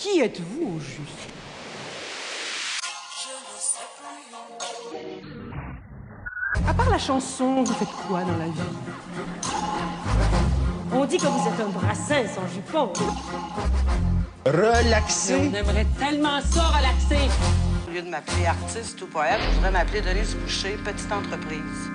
Qui êtes-vous au juste? À part la chanson, vous faites quoi dans la vie? On dit que vous êtes un brassin sans jupon. Relaxer. On aimerait tellement ça relaxer. Au lieu de m'appeler artiste ou poète, je voudrais m'appeler Denise Boucher, petite entreprise.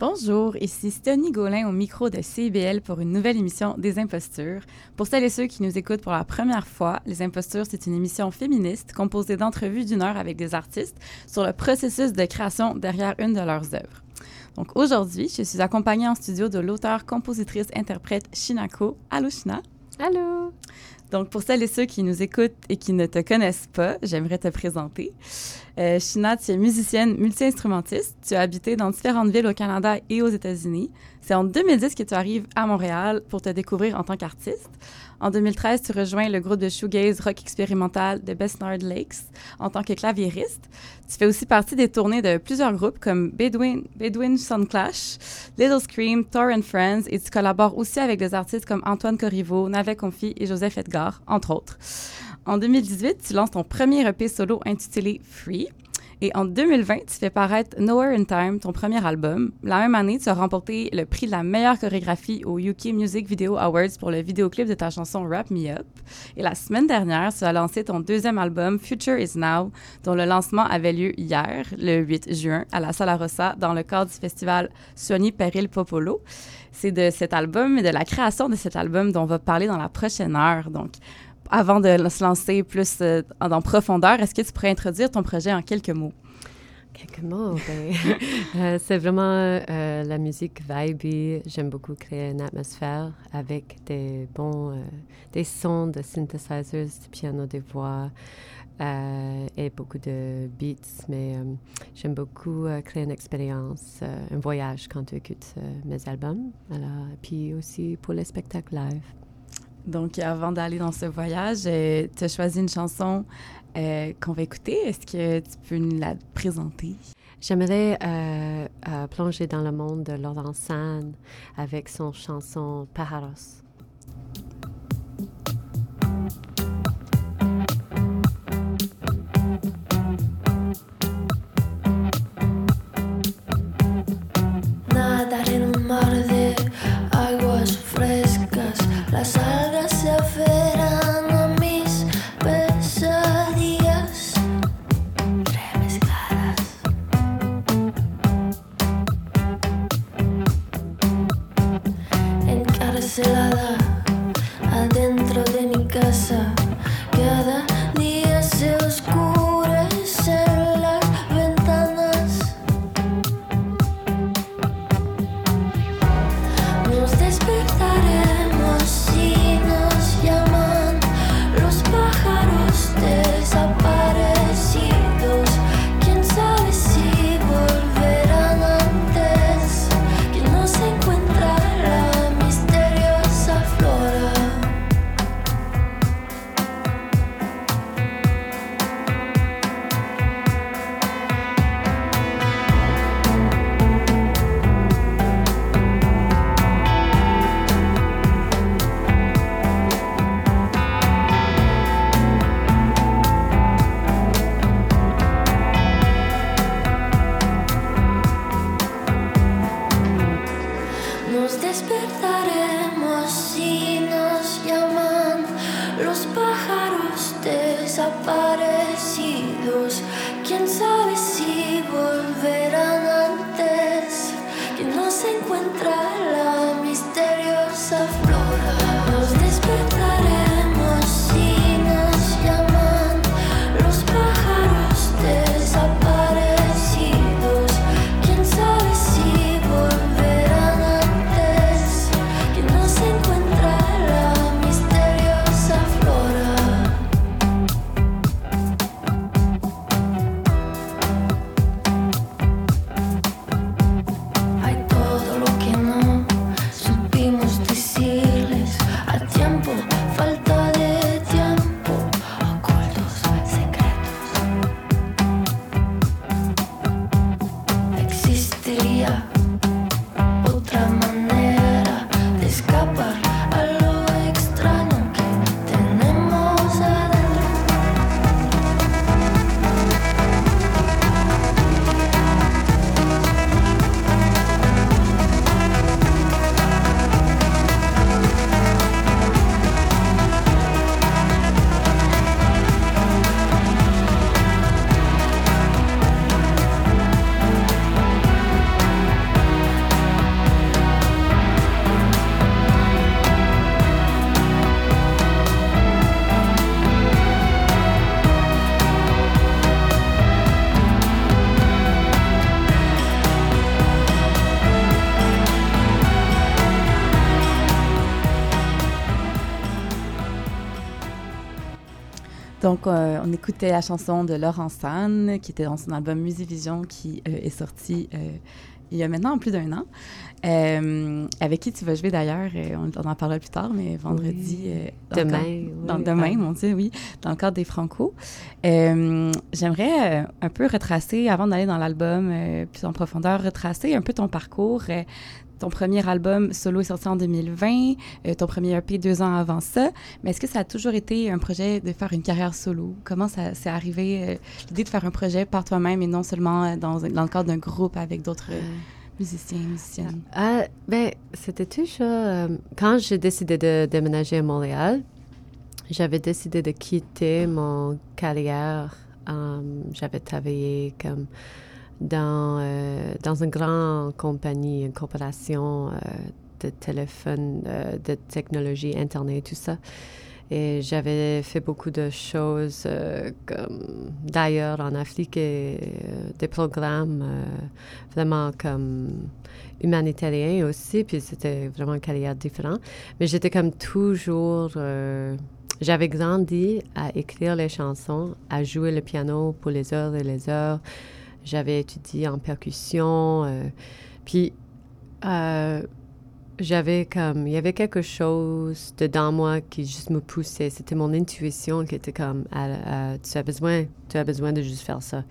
Bonjour, ici Stony Gaulin au micro de CIBL pour une nouvelle émission des Impostures. Pour celles et ceux qui nous écoutent pour la première fois, Les Impostures, c'est une émission féministe composée d'entrevues d'une heure avec des artistes sur le processus de création derrière une de leurs œuvres. Donc aujourd'hui, je suis accompagnée en studio de l'auteur, compositrice, interprète Shinako. Allô? Allô! Donc, pour celles et ceux qui nous écoutent et qui ne te connaissent pas, j'aimerais te présenter. Euh, Shina, tu es musicienne multi-instrumentiste. Tu as habité dans différentes villes au Canada et aux États-Unis. C'est en 2010 que tu arrives à Montréal pour te découvrir en tant qu'artiste. En 2013, tu rejoins le groupe de shoegaze rock expérimental de Besnard Lakes en tant que claviériste. Tu fais aussi partie des tournées de plusieurs groupes comme Bedouin, Bedouin Clash, Little Scream, Thor and Friends et tu collabores aussi avec des artistes comme Antoine Corriveau, Navet Confi et Joseph Edgar, entre autres. En 2018, tu lances ton premier EP solo intitulé Free. Et en 2020, tu fais paraître Nowhere in Time, ton premier album. La même année, tu as remporté le prix de la meilleure chorégraphie au UK Music Video Awards pour le vidéoclip de ta chanson Wrap Me Up. Et la semaine dernière, tu as lancé ton deuxième album Future Is Now, dont le lancement avait lieu hier, le 8 juin, à la Sala Rossa, dans le cadre du festival Suoni Peril Popolo. C'est de cet album et de la création de cet album dont on va parler dans la prochaine heure. Donc, avant de se lancer plus euh, en profondeur, est-ce que tu pourrais introduire ton projet en quelques mots? Quelques mots, ben, euh, c'est vraiment euh, la musique vibe. J'aime beaucoup créer une atmosphère avec des bons, des sons de synthesizers, du piano, des voix et beaucoup de beats. Mais j'aime beaucoup créer une expérience, un voyage quand tu écoutes mes albums. Alors, puis aussi pour les spectacles live. Donc, avant d'aller dans ce voyage, euh, tu as choisi une chanson euh, qu'on va écouter. Est-ce que tu peux nous la présenter? J'aimerais euh, plonger dans le monde de Laurent San avec son chanson Pájaros. Donc, euh, on écoutait la chanson de Laurent San, qui était dans son album Musivision, qui euh, est sorti euh, il y a maintenant plus d'un an. avec qui tu vas jouer d'ailleurs, on, en parlera plus tard, mais vendredi. demain. dans, demain, mon Dieu, oui, dans le cadre des Franco. J'aimerais un peu retracer, avant d'aller dans l'album plus en profondeur, retracer un peu ton parcours. Ton premier album solo est sorti en 2020, euh, ton premier EP deux ans avant ça. Mais est-ce que ça a toujours été un projet de faire une carrière solo? Comment ça s'est arrivé, euh, l'idée de faire un projet par toi-même et non seulement euh, dans, le cadre d'un groupe avec d'autres musiciens, musiciennes? Ben, c'était toujours... quand j'ai décidé de déménager à Montréal, j'avais décidé de quitter mon carrière. j'avais travaillé comme dans, euh, dans une grande compagnie, une corporation euh, de téléphone, euh, de technologie, Internet, tout ça. Et j'avais fait beaucoup de choses comme d'ailleurs en Afrique et des programmes vraiment comme humanitariens aussi. Puis c'était vraiment une carrière différente. Mais j'étais comme toujours. j'avais grandi à écrire les chansons, à jouer le piano pour les heures et les heures. J'avais étudié en percussion. Euh, puis, euh, j'avais comme. Il y avait quelque chose dedans moi qui juste me poussait. C'était mon intuition qui était comme. tu, as besoin, tu as besoin de juste faire ça.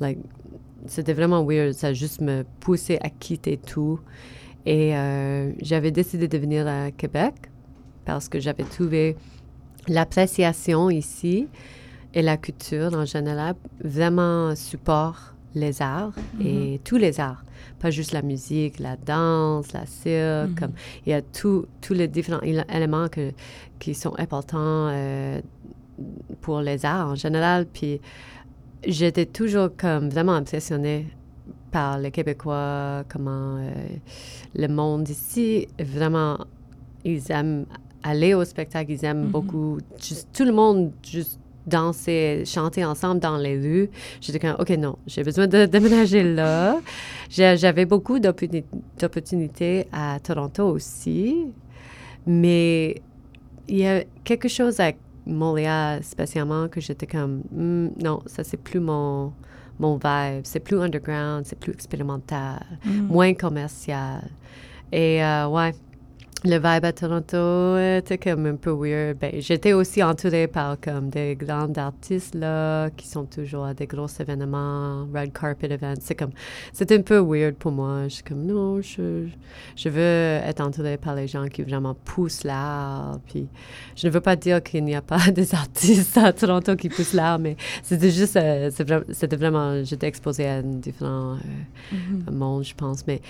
Like, c'était vraiment weird. Ça juste me poussait à quitter tout. Et euh, j'avais décidé de venir à Québec parce que j'avais trouvé l'appréciation ici et la culture en général vraiment support les arts et mhm. tous les arts, pas juste la musique, la danse, la cirque. Mhm. comme, il y a tous les différents éléments que, qui sont importants euh, pour les arts en général. Puis j'étais toujours comme vraiment impressionnée par les Québécois, comment euh, le monde ici, vraiment, ils aiment aller au spectacle, ils aiment mhm. beaucoup, juste, tout le monde juste danser, chanter ensemble dans les rues. J'étais comme, OK, non, j'ai besoin de déménager là. J'avais beaucoup d'opportunités à Toronto aussi, mais il y a quelque chose à Montréal spécialement que j'étais comme, hmm, non, ça c'est plus mon, mon vibe, c'est plus underground, c'est plus expérimental, mm. moins commercial. Et euh, ouais, le vibe à Toronto était comme un peu weird. Ben, j'étais aussi entourée par comme des grands artistes là qui sont toujours à des gros événements, red carpet events. C'est comme c'était un peu weird pour moi. Je suis comme non, je, je veux être entourée par les gens qui vraiment poussent l'art. Puis je ne veux pas dire qu'il n'y a pas des artistes à Toronto qui poussent l'art, mais c'était juste euh, c'était vraiment j'étais exposée à différents euh, mm-hmm. mondes, je pense. Mais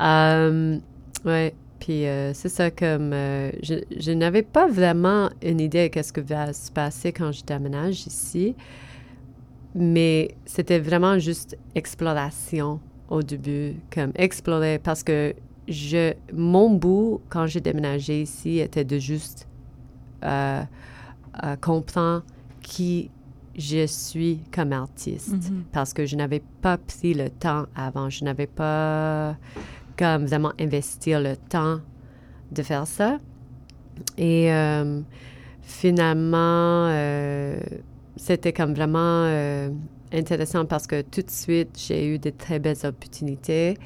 euh, ouais. Puis euh, c'est ça, comme euh, je, je n'avais pas vraiment une idée de ce que va se passer quand je déménage ici, mais c'était vraiment juste exploration au début, comme explorer, parce que je, mon bout, quand j'ai déménagé ici, était de juste euh, comprendre qui je suis comme artiste, mm-hmm. parce que je n'avais pas pris le temps avant, je n'avais pas comme vraiment investir le temps de faire ça. Et euh, finalement, euh, c'était comme vraiment euh, intéressant parce que tout de suite, j'ai eu de très belles opportunités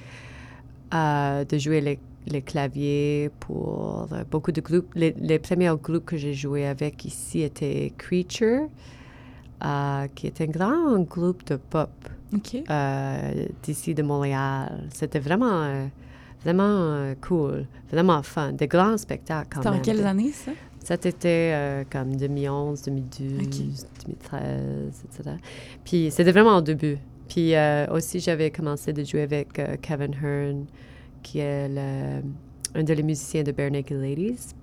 de jouer les, les, claviers pour beaucoup de groupes. Les, les premiers groupes que j'ai joué avec ici étaient Creature, qui est un grand groupe de pop d'ici de Montréal. C'était vraiment vraiment euh, cool, vraiment fun, des grands spectacles quand même. C'était en quelles années, ça? Ça était euh, comme 2011, 2012, 2013, etc. Puis c'était vraiment au début. Puis euh, aussi, j'avais commencé de jouer avec Kevin Hearn, qui est le, un des musiciens de Bare Naked Ladies.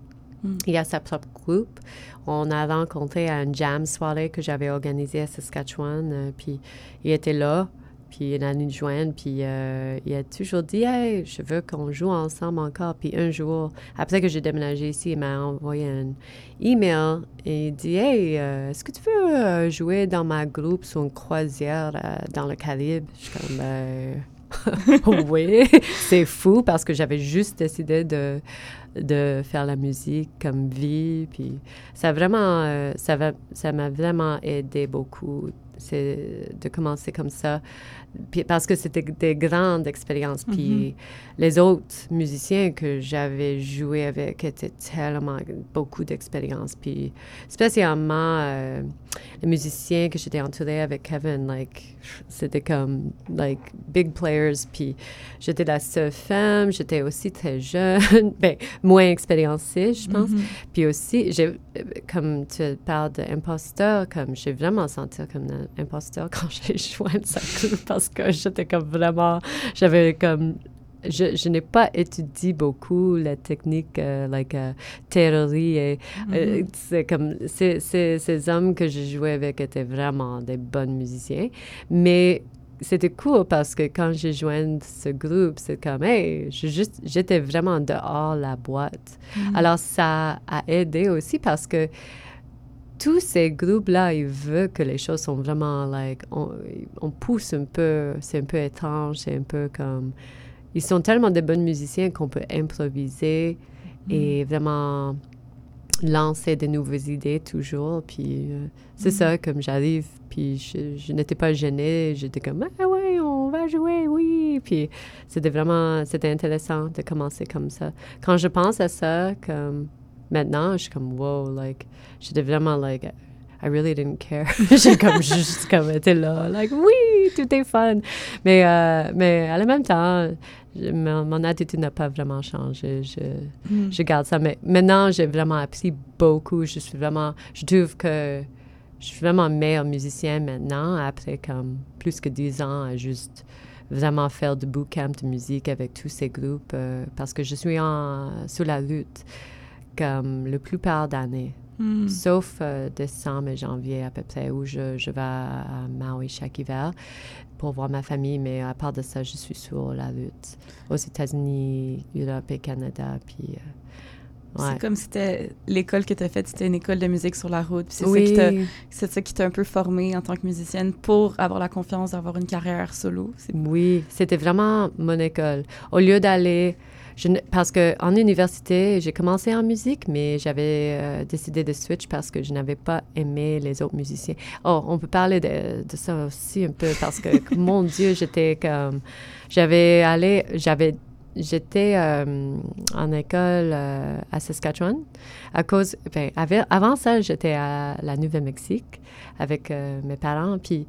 Hmm. Il a sa propre groupe. On a rencontré à une jam soirée que j'avais organisée à Saskatchewan. puis il était là puis année de juin, puis euh, il a toujours dit Hey, je veux qu'on joue ensemble encore. Puis un jour, après que j'ai déménagé ici, il m'a envoyé un email et il dit Hey, euh, est-ce que tu veux euh, jouer dans ma groupe sur une croisière dans le Caribe? Je suis comme oui, c'est fou parce que j'avais juste décidé de, de faire la musique comme vie. Puis ça vraiment, ça va, ça m'a vraiment aidé beaucoup c'est de commencer comme ça parce que c'était des grandes expériences. Puis mm-hmm. les autres musiciens que j'avais joué avec étaient tellement beaucoup d'expérience. Puis spécialement euh, les musiciens que j'étais entourée avec Kevin, like, c'était comme like big players. Puis j'étais la seule femme, j'étais aussi très jeune, ben, moins expériencée, je pense. Mm-hmm. Puis aussi, j'ai, comme tu parles d'imposteur, comme j'ai vraiment senti comme un imposteur quand j'ai joué ça parce que j'étais comme vraiment, j'avais comme je, je n'ai pas étudié beaucoup la technique, euh, like uh, théorie. Et, euh, mm-hmm. c'est comme ces, ces, hommes que je jouais avec étaient vraiment des bons musiciens, mais c'était cool parce que quand j'ai joint ce groupe, c'est comme, hey, j'étais vraiment dehors la boîte. Mm-hmm. Alors, ça a aidé aussi parce que tous ces groupes-là, ils veulent que les choses sont vraiment, like, on, pousse un peu, c'est un peu étrange, c'est un peu comme... Ils sont tellement de bons musiciens qu'on peut improviser et mm. vraiment lancer de nouvelles idées toujours. Puis euh, c'est mm. ça, comme j'arrive, puis je, n'étais pas gênée, j'étais comme ah ouais, on va jouer, oui. Puis c'était vraiment, c'était intéressant de commencer comme ça. Quand je pense à ça, comme maintenant, je suis comme, wow, like, j'étais vraiment, like, I really didn't care. j'ai comme juste comme été là, like, oui, tout est fun. Mais, euh, mais à la même temps, mon, attitude n'a pas vraiment changé. Je, mm. je garde ça. Mais maintenant, j'ai vraiment appris beaucoup. Je suis vraiment, je trouve que je suis vraiment meilleur musicien maintenant, après comme plus que dix ans à juste vraiment faire de bootcamp de musique avec tous ces groupes euh, parce que je suis en, sur la lutte comme la plupart d'années. Hmm. Sauf euh, décembre et janvier à peu près, où je, je vais à Maui chaque hiver pour voir ma famille. Mais à part de ça, je suis sur la lutte aux États-Unis, Europe et Canada. Puis, euh, C'est comme si c'était l'école que tu as faite, c'était une école de musique sur la route. c'est ça qui t'a un peu formée en tant que musicienne pour avoir la confiance d'avoir une carrière solo. Oui, c'était vraiment mon école. Au lieu d'aller je parce qu'en université, j'ai commencé en musique, mais j'avais euh, décidé de switch parce que je n'avais pas aimé les autres musiciens. Oh, on peut parler de, de ça aussi un peu parce que, mon Dieu, j'étais comme. J'avais allé. J'avais. J'étais euh, en école euh, à Saskatchewan à cause. Ben, avant ça, j'étais à la Nouvelle-Mexique avec mes parents. Puis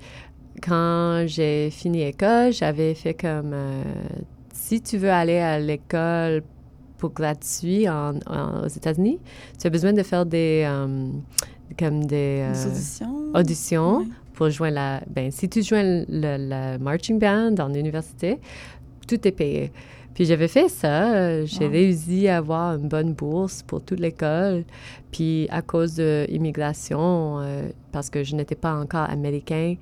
quand j'ai fini l'école, j'avais fait comme si tu veux aller à l'école pour gratuit en, aux États-Unis, tu as besoin de faire des euh, comme des, euh, auditions, pour joindre la. Ben, si tu joins le, marching band en université, tout est payé. Puis j'avais fait ça. J'ai réussi à avoir une bonne bourse pour toute l'école. Puis à cause de l'immigration, euh, parce que je n'étais pas encore américain,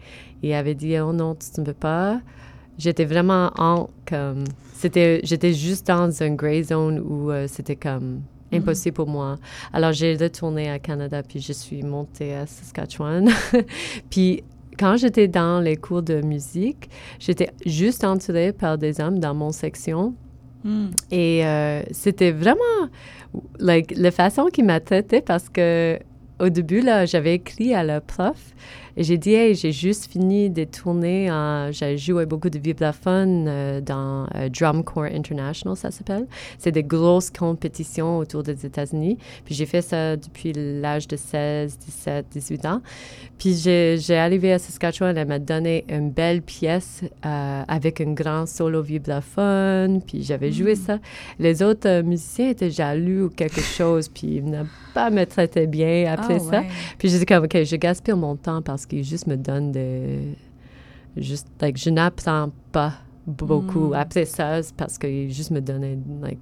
il avait dit oh non, tu ne peux pas j'étais vraiment en comme c'était j'étais juste dans une gray zone où euh, c'était comme mhm. impossible pour moi. Alors j'ai retourné à Canada puis je suis montée à Saskatchewan. puis quand j'étais dans les cours de musique, j'étais juste entourée par des hommes dans mon section. Hmm. Et euh, c'était vraiment like, la façon qu'ils m'a traité parce que au début, là, j'avais écrit à la prof et j'ai dit, hey, j'ai juste fini de tourner. j'ai joué beaucoup de vibraphone euh, dans euh, Drum Corps International, ça s'appelle. C'est des grosses compétitions autour des États-Unis. Puis j'ai fait ça depuis l'âge de 16, 17, 18 ans. Puis j'ai, arrivé à Saskatchewan, elle m'a donné une belle pièce euh, avec un grand solo vibraphone. Puis j'avais joué mm. ça. Les autres musiciens étaient jaloux ou quelque chose. Puis ils n'ont pas me traité bien après ah, ça. Puis j'ai dit comme, OK, je gaspille mon temps parce parce qu'il juste me donne de... Juste, like, je n'apprends pas beaucoup mm. après ça parce qu'il juste me donnait, like,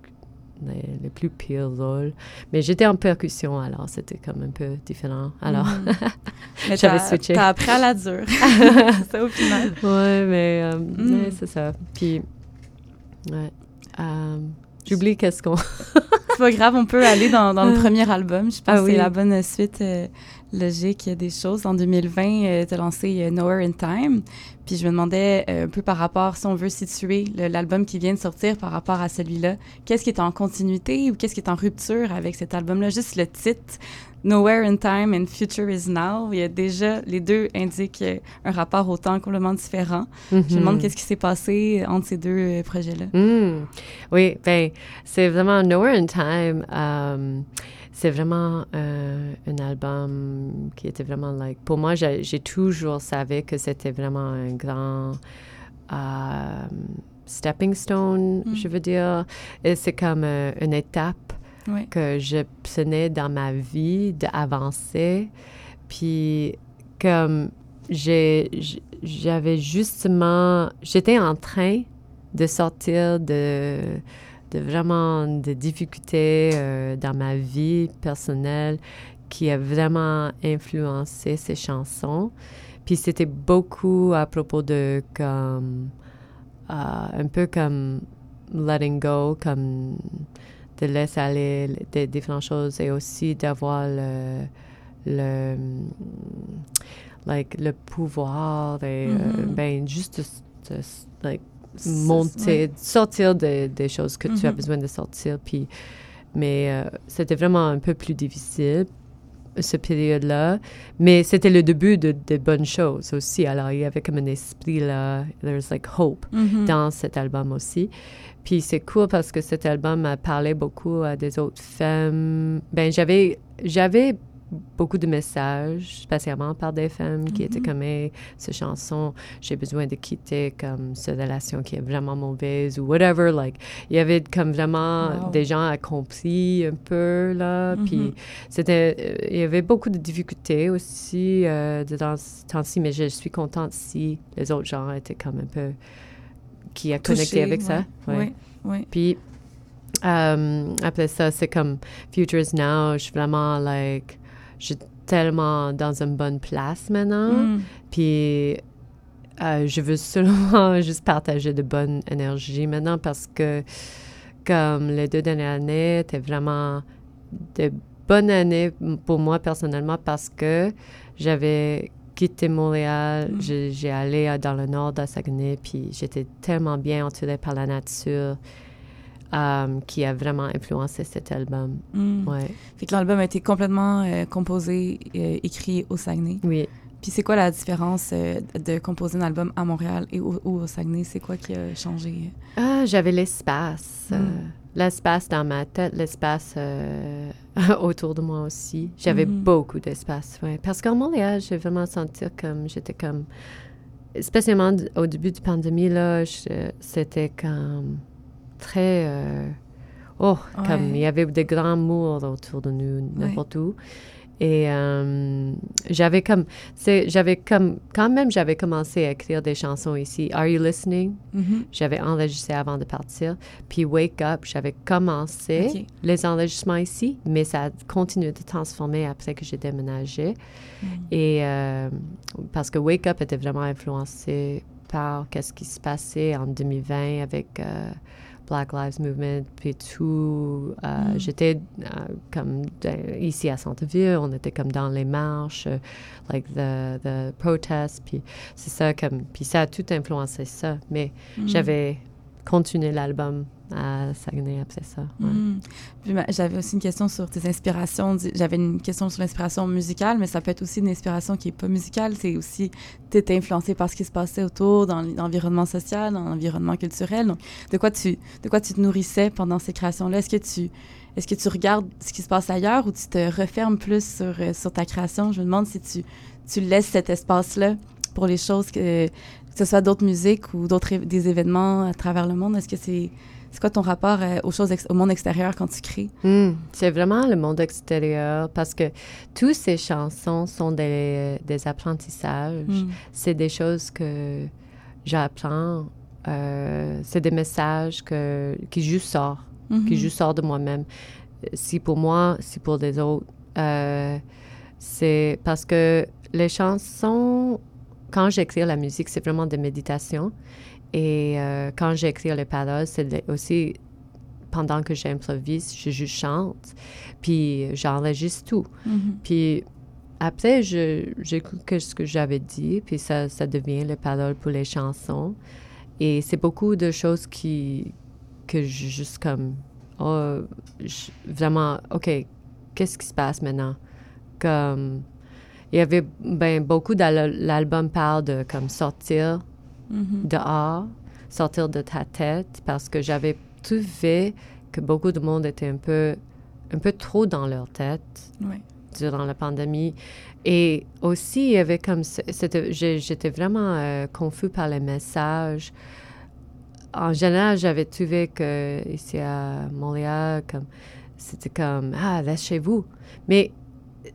les, plus pires rôles. Mais j'étais en percussion, alors c'était comme un peu différent. Alors, mm. j'avais switché. T'as appris à la dure. c'est au final. Ouais, mais, euh, mm. c'est ça. Puis, ouais. Euh, j'oublie qu'est-ce qu'on... pas grave, on peut aller dans, dans le premier album. Je pense Ah que oui. c'est la bonne suite euh, logique des choses. En 2020, tu as lancé euh, Nowhere in Time. Puis je me demandais euh, un peu par rapport, si on veut situer l'album qui vient de sortir par rapport à celui-là, qu'est-ce qui est en continuité ou qu'est-ce qui est en rupture avec cet album-là? Juste le titre, Nowhere in Time and Future is Now. Il y a déjà, les deux indiquent euh, un rapport au temps complètement différent. Je me demande Mhm. qu'est-ce qui s'est passé entre ces deux euh, projets-là. Mm. Oui, ben, c'est vraiment Nowhere in Time. um, c'est vraiment euh, un album qui était vraiment like. Pour moi, j'ai toujours savé que c'était vraiment un grand euh, stepping stone, Mm. je veux dire. Et c'est comme euh, une étape Ouais. que j'obtenais dans ma vie d'avancer. Puis, comme j'avais justement, j'étais en train de sortir de, de vraiment de difficultés euh, dans ma vie personnelle qui a vraiment influencé ces chansons. Puis c'était beaucoup à propos de comme euh, un peu comme letting go, comme de laisser aller des différentes choses et aussi d'avoir le, le like le pouvoir et euh, Mhm. ben juste de, de- like, monter, ouais. sortir de- des choses que tu as Mhm. besoin de sortir. Puis, mais euh, c'était vraiment un peu plus difficile ce période-là. Mais c'était le début de, de bonnes choses aussi. Alors, il y avait comme un esprit là, there's like hope Mhm. dans cet album aussi. Puis c'est cool parce que cet album a parlé beaucoup à des autres femmes. Ben j'avais j'avais beaucoup de messages, spécialement par des femmes qui étaient Mhm. comme hey, cette chanson, j'ai besoin de quitter comme cette relation qui est vraiment mauvaise ou whatever. Like il y avait comme vraiment Wow. des gens accomplis un peu là. Mhm. Puis c'était euh, il y avait beaucoup de difficultés aussi euh, dans ce temps-ci, mais je suis contente si les autres gens étaient comme un peu qui a connecté avec ça. ouais. Oui, oui. Puis euh, après ça, c'est comme Futures Now, je suis vraiment like, je suis tellement dans une bonne place maintenant. Mm. Puis euh, je veux seulement juste partager de bonne énergie maintenant parce que comme les deux dernières années étaient vraiment de bonnes années pour moi personnellement parce que j'avais quitté Montréal, Mm. j'ai allé euh, dans le nord de Saguenay, puis j'étais tellement bien entourée par la nature euh, qui a vraiment influencé cet album. Mm. Ouais. Fait que l'album a été complètement euh, composé, euh, écrit au Saguenay. Oui. Puis c'est quoi la différence euh, de composer un album à Montréal et au, ou au Saguenay? C'est quoi qui a changé? Ah, j'avais l'espace. Mm. L'espace dans ma tête, l'espace euh, autour de moi aussi. J'avais Mhm. beaucoup d'espace, ouais. Parce qu'en Montréal, j'ai vraiment senti comme j'étais comme... Spécialement au début de la pandémie, là, c'était comme très... euh, oh, comme il y avait des grands murs autour de nous, n'importe où. Et euh, j'avais comme... c'est- J'avais comme... Quand même, j'avais commencé à écrire des chansons ici. Are You Listening? Mhm. J'avais enregistré avant de partir. Puis Wake Up, j'avais commencé les enregistrements ici, mais ça a continué de transformer après que j'ai déménagé. Mm. Et euh, parce que Wake Up était vraiment influencé par qu'est-ce qui se passait en 2020 avec euh, Black Lives Movement, puis tout. Euh, Mm. J'étais euh, comme ici à Centreville, on était comme dans les marches, euh, like the, the protests, puis c'est ça comme, puis ça a tout influencé ça. Mais Mm. j'avais continué l'album à Saguenay après ça. Puis ma- j'avais aussi une question sur tes inspirations. J'avais une question sur l'inspiration musicale, mais ça peut être aussi une inspiration qui est pas musicale. C'est aussi, tu étais influencé par ce qui se passait autour, dans l'environnement social, dans l'environnement culturel. Donc, de quoi tu, de quoi tu te nourrissais pendant ces créations-là? Est-ce que tu, est-ce que tu regardes ce qui se passe ailleurs ou tu te refermes plus sur, euh, sur ta création? Je me demande si tu, tu laisses cet espace-là pour les choses que, que ce soit d'autres musiques ou d'autres des événements à travers le monde. Est-ce que c'est c'est quoi ton rapport euh, aux choses au monde extérieur quand tu crées? Hmm, c'est vraiment le monde extérieur parce que toutes ces chansons sont des, des apprentissages. Mm. C'est des choses que j'apprends. euh, c'est des messages que, qui juste sortent, qui Mhm. juste sortent de moi-même. Si pour moi, si pour les autres. Euh, c'est parce que les chansons, quand j'écris la musique, c'est vraiment des méditations. Et euh, quand j'écris les paroles, c'est aussi pendant que j'improvise, je chante, puis j'enregistre tout. Mhm. Puis après, je, j'écoute ce que j'avais dit, puis ça, ça devient les paroles pour les chansons. Et c'est beaucoup de choses qui, que je juste comme, oh, je- vraiment, OK, qu'est-ce qui se passe maintenant? Comme, il y avait, ben, beaucoup l'album parle de comme sortir Mhm. dehors, sortir de ta tête, parce que j'avais trouvé que beaucoup de monde était un peu, un peu trop dans leur tête durant la pandémie. Et aussi, il y avait comme... c'était- J'étais vraiment euh, confus par les messages. En général, j'avais trouvé que ici à Montréal, comme c'était comme ah reste chez vous. Mais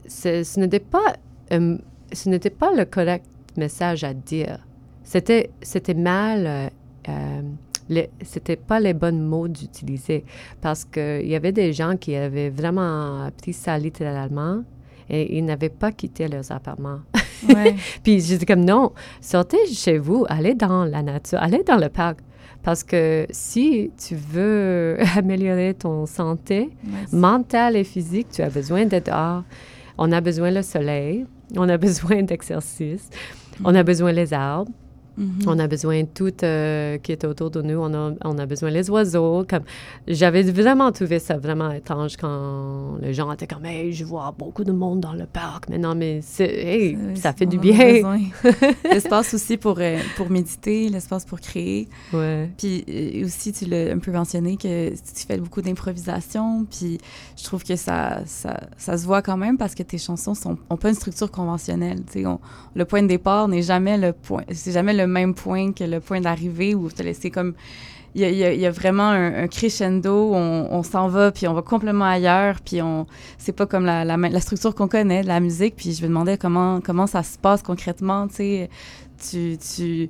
ce, ce n'était pas euh, ce n'était pas le correct message à dire. C'était c'était mal. euh, euh, c'était pas les bons mots d'utiliser parce qu'il y avait des gens qui avaient vraiment pris ça littéralement et ils n'avaient pas quitté leurs appartements. Ouais. Puis j'étais comme non, sortez chez vous, allez dans la nature, allez dans le parc. Parce que si tu veux améliorer ton santé mentale et physique, tu as besoin d'être dehors. On a besoin le soleil, on a besoin d'exercice, on a besoin les arbres, Mhm. on a besoin de tout euh, qui est autour de nous. On a, on a besoin les oiseaux. Comme j'avais vraiment trouvé ça vraiment étrange quand les gens étaient comme hey, je vois beaucoup de monde dans le parc. Mais non, mais hey, ça fait du bien. l'espace aussi pour, euh, pour méditer, l'espace pour créer. Ouais. Puis euh, aussi, tu l'as un peu mentionné que tu fais beaucoup d'improvisation. Puis je trouve que ça, ça, ça se voit quand même parce que tes chansons sont, ont pas une structure conventionnelle. On- le point de départ n'est jamais le point, c'est jamais le même point que le point d'arrivée où laissé comme. Il y a, y y vraiment un, un crescendo, on, on s'en va, puis on va complètement ailleurs, puis on, c'est pas comme la, la, la structure qu'on connaît de la musique. Puis je me demandais comment, comment ça se passe concrètement, tu sais. Tu, tu,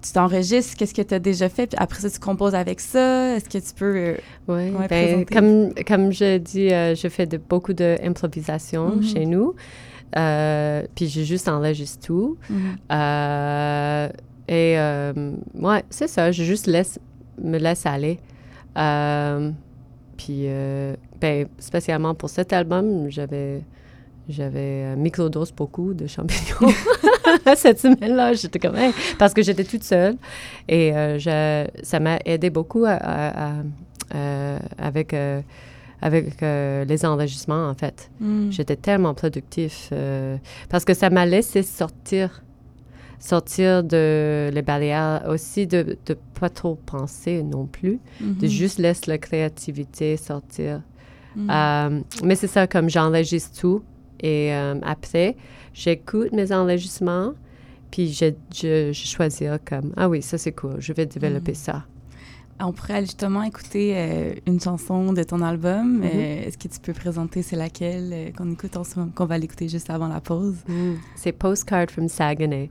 tu t'enregistres, qu'est-ce que tu as déjà fait, puis après ça, tu composes avec ça. Est-ce que tu peux. euh, Ouais, Ouais, ben, comme, comme je dis, euh, je fais de, beaucoup d'improvisation Mhm. chez nous. Euh, puis j'ai juste enregistre tout. Euh, et euh, ouais, c'est ça, je juste laisse, me laisse aller. Euh, puis, euh, ben, spécialement pour cet album, j'avais, j'avais microdose beaucoup de champignons. Cette semaine-là, j'étais comme, Hey, parce que j'étais toute seule. Et euh, je- ça m'a aidé beaucoup à- à- à- euh, avec, euh, avec les enregistrements, en fait. mm. J'étais tellement productif parce que ça m'a laissé sortir, sortir de les barrières, aussi de ne pas trop penser non plus, de Mhm. juste laisser la créativité sortir. Mhm. Euh, mais c'est ça, comme j'enregistre tout et euh, après, j'écoute mes enregistrements, puis je, je, je choisis comme, ah oui, ça c'est cool, je vais développer Mhm. ça. On pourrait justement écouter euh, une chanson de ton album. Euh, Est-ce que tu peux présenter c'est laquelle euh, qu'on écoute qu'on va l'écouter juste avant la pause? C'est Postcard from Saguenay.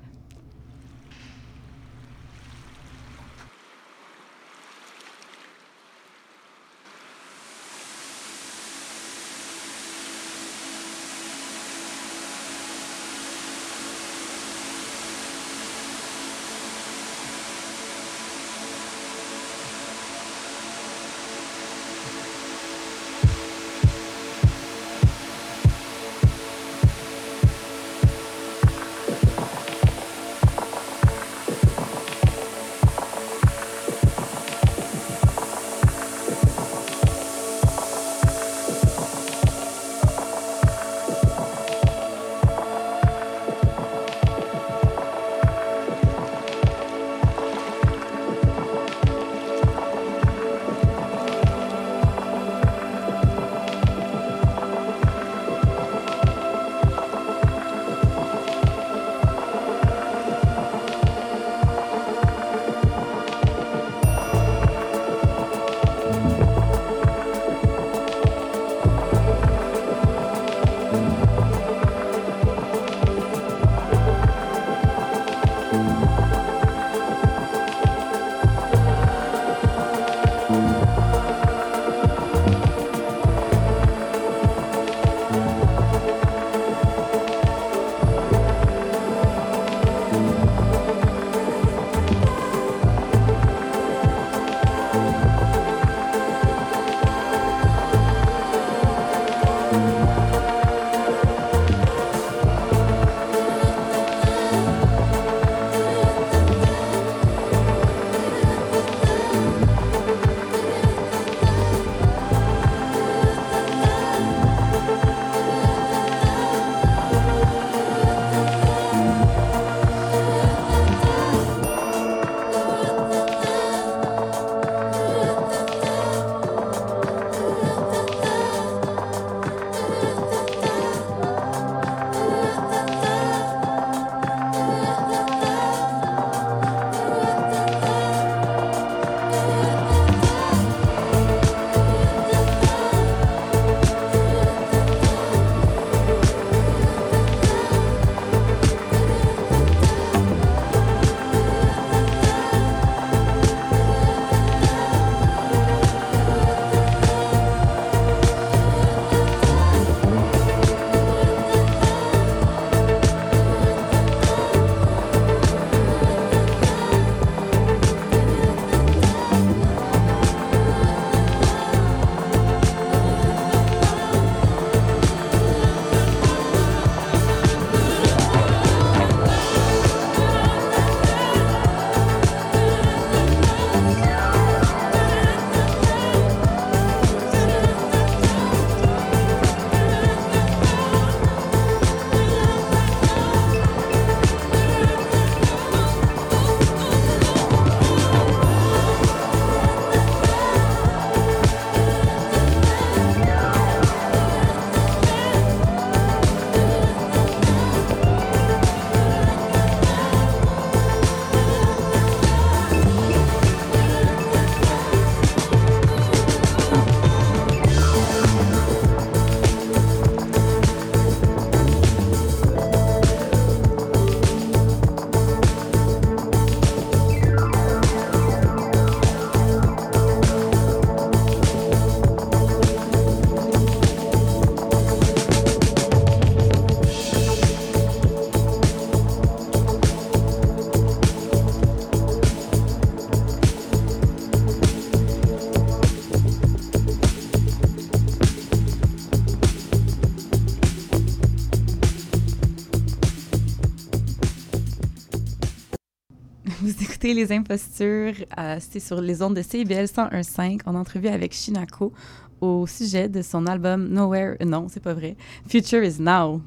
Les Impostures. Euh, C'était sur les ondes de CBL 101.5 en entrevue avec Shinako au sujet de son album Nowhere. euh, Non, c'est pas vrai. Future is Now.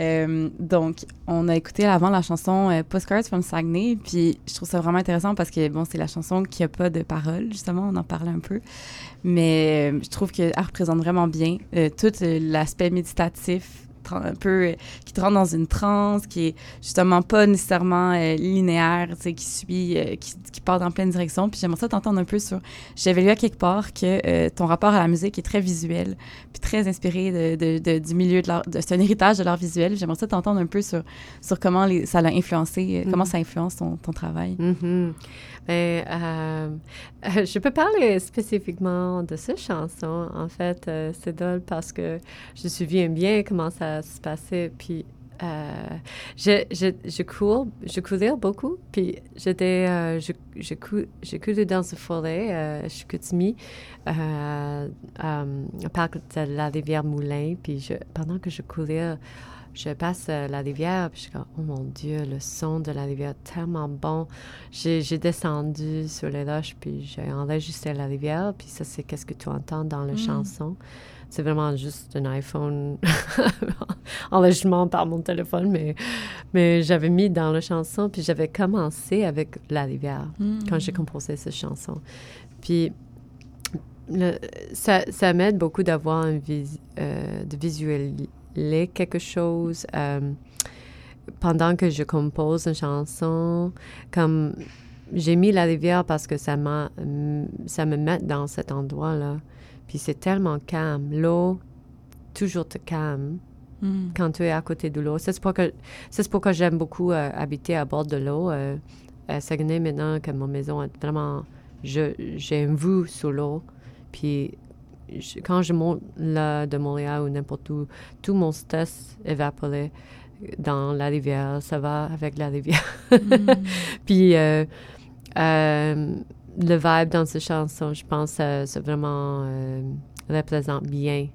Euh, donc, on a écouté avant la chanson euh, Postcards from Saguenay. Puis, je trouve ça vraiment intéressant parce que, bon, c'est la chanson qui a pas de paroles, justement. On en parlait un peu. Mais je trouve qu'elle représente vraiment bien tout l'aspect méditatif tra- un peu euh, qui te rend dans une transe qui est justement pas nécessairement euh, linéaire tu sais qui suit euh, qui, qui part dans plein directions puis j'aimerais ça t'entendre un peu sur j'avais lu à quelque part que euh, ton rapport à la musique est très visuel puis très inspiré de, de- de- du milieu de l'art c'est un héritage de l'art visuel j'aimerais ça t'entendre un peu sur sur comment les, ça l'a influencé euh, comment Mhm. ça influence ton, ton travail Mhm. Ben, euh, euh, je peux parler spécifiquement de cette chanson. En fait, euh, c'est drôle parce que je me souviens bien comment ça se passait. Puis, euh, je, je, cours, je courais beaucoup. Puis, j'étais, euh, je, je, cou, je courais dans ce forêt, euh, Chicoutimi, euh, euh, au parc de la rivière Moulin. Puis, je, pendant que je courais, je passe euh, la rivière, puis je suis comme, oh mon Dieu, le son de la rivière, tellement bon. J'ai descendu sur les roches, puis j'ai enregistré la rivière, puis ça, c'est qu'est-ce que tu entends dans la Mm. chanson. C'est vraiment juste un iPhone enregistrement par mon téléphone, mais, mais j'avais mis dans la chanson, puis j'avais commencé avec la rivière quand j'ai composé cette chanson. Puis le- ça, ça m'aide beaucoup d'avoir un vis- euh, de visualiser quelque chose euh, pendant que je compose une chanson. Comme j'ai mis la rivière parce que ça m'a ça me met dans cet endroit-là. Puis c'est tellement calme. L'eau toujours te calme Mm. quand tu es à côté de l'eau. C'est pourquoi, c'est pourquoi j'aime beaucoup euh, habiter à bord de l'eau. Euh, à Saguenay, maintenant que mon maison est vraiment... J'ai une vue sur l'eau. Puis je- quand je monte là de Montréal ou n'importe où, tout mon stress évaporé dans la rivière. Ça va avec la rivière. Puis euh, euh, le vibe dans cette chanson, je pense, euh, c'est vraiment euh, représente bien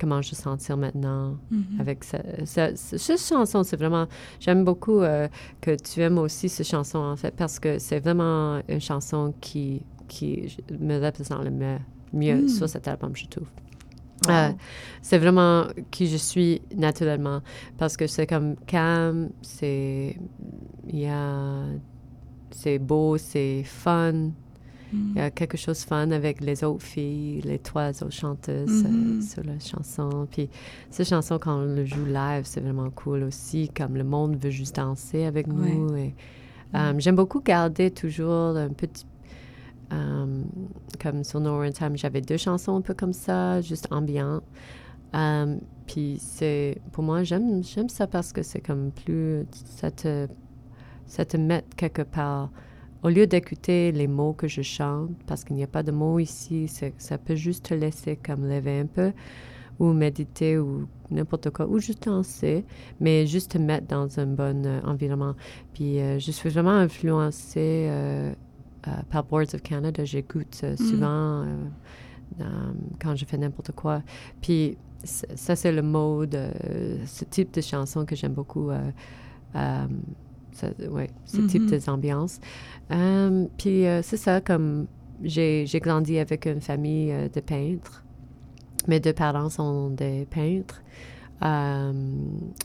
comment je sentir maintenant Mhm. avec ce- ce- ce- cette chanson. C'est vraiment, j'aime beaucoup que tu aimes aussi cette chanson en fait parce que c'est vraiment une chanson qui qui me représente le mieux, mieux Mm. sur cet album, je trouve. Wow. Euh, c'est vraiment qui je suis naturellement parce que c'est comme calme, c'est beau, c'est fun. Mm. Il y a quelque chose de fun avec les autres filles, les trois autres chanteuses euh, Mhm. sur la chanson. Puis cette chanson, quand on le joue live, c'est vraiment cool aussi, comme le monde veut juste danser avec nous. Et, euh, J'aime beaucoup garder toujours un petit... euh, comme sur No in Time, j'avais deux chansons un peu comme ça, juste ambiantes. Euh, puis c'est... Pour moi, j'aime j'aime ça parce que c'est comme plus... Ça te, ça te met quelque part au lieu d'écouter les mots que je chante, parce qu'il n'y a pas de mots ici, ça peut juste te laisser comme lever un peu, ou méditer, ou n'importe quoi, ou juste danser, mais juste te mettre dans un bon euh, environnement. Puis euh, je suis vraiment influencée par Boards of Canada. J'écoute euh, souvent euh, euh, quand je fais n'importe quoi. Puis ça, c'est le mode, euh, ce type de chanson que j'aime beaucoup. euh, euh, ça- ouais, ce type Mhm. d'ambiance. Euh, puis euh, c'est ça, comme j'ai j'ai grandi avec une famille euh, de peintres. Mes deux parents sont des peintres. Euh,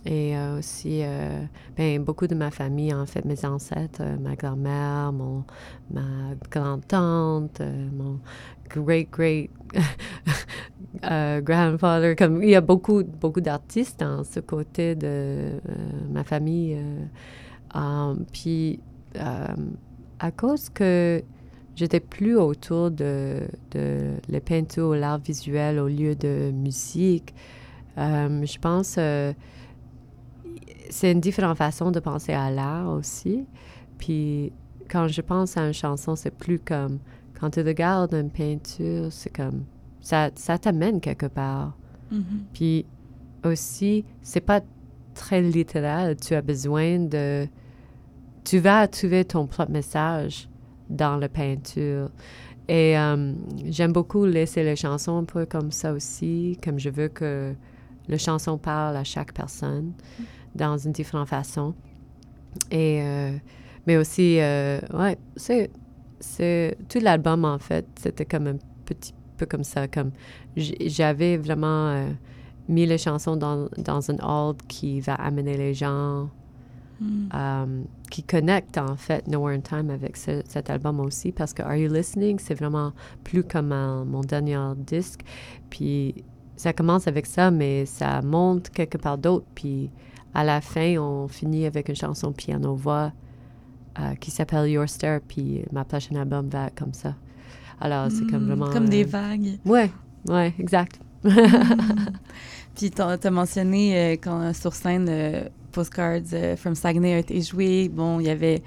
et euh, aussi, euh, ben, beaucoup de ma famille, en fait, mes ancêtres, ma grand-mère, mon, ma grand-tante, mon great-great euh, grandfather, comme il y a beaucoup, beaucoup d'artistes dans ce côté de ma famille. euh, puis, à cause que j'étais plus autour de, de les peintures l'art visuel au lieu de musique, euh, je pense euh, c'est une différente façon de penser à l'art aussi. Puis quand je pense à une chanson, c'est plus comme quand tu regardes une peinture, c'est comme ça, ça t'amène quelque part. Mhm. Puis aussi, c'est pas très littéral. Tu as besoin de. Tu vas trouver ton propre message dans la peinture. Et euh, j'aime beaucoup laisser les chansons un peu comme ça aussi, comme je veux que la chanson parle à chaque personne dans une différente façon. Et euh, mais aussi, euh, ouais, c'est, c'est tout l'album en fait, c'était comme un petit peu comme ça, comme j'avais vraiment euh, mis les chansons dans, dans un ordre qui va amener les gens, euh, qui connectent en fait Nowhere in Time avec cet album aussi, parce que Are You Listening, c'est vraiment plus comme mon dernier disque, puis ça commence avec ça, mais ça monte quelque part d'autre, puis à la fin, on finit avec une chanson piano-voix euh, qui s'appelle Your Star, puis ma prochaine album va comme ça. Alors, c'est comme Hmm, vraiment... Comme des euh, vagues. Ouais, ouais, exact. Puis t'as as mentionné euh, quand sur scène, euh, Postcards from Saguenay a été joué. Bon, il y avait